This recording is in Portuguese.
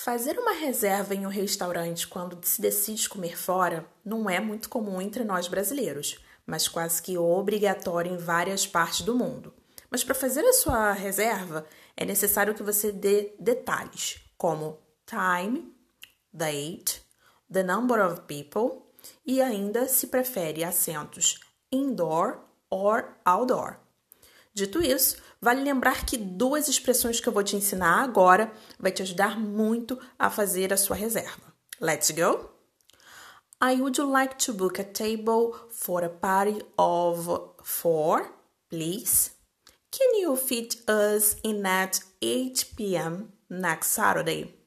Fazer uma reserva em um restaurante quando se decide comer fora não é muito comum entre nós brasileiros, mas quase que obrigatório em várias partes do mundo. Mas para fazer a sua reserva, é necessário que você dê detalhes, como time, date, the number of people e ainda se prefere assentos indoor or outdoor. Dito isso, vale lembrar que duas expressões que eu vou te ensinar agora vai te ajudar muito a fazer a sua reserva. Let's go! I would like to book a table for a party of four, please. Can you fit us in at 8 p.m. next Saturday?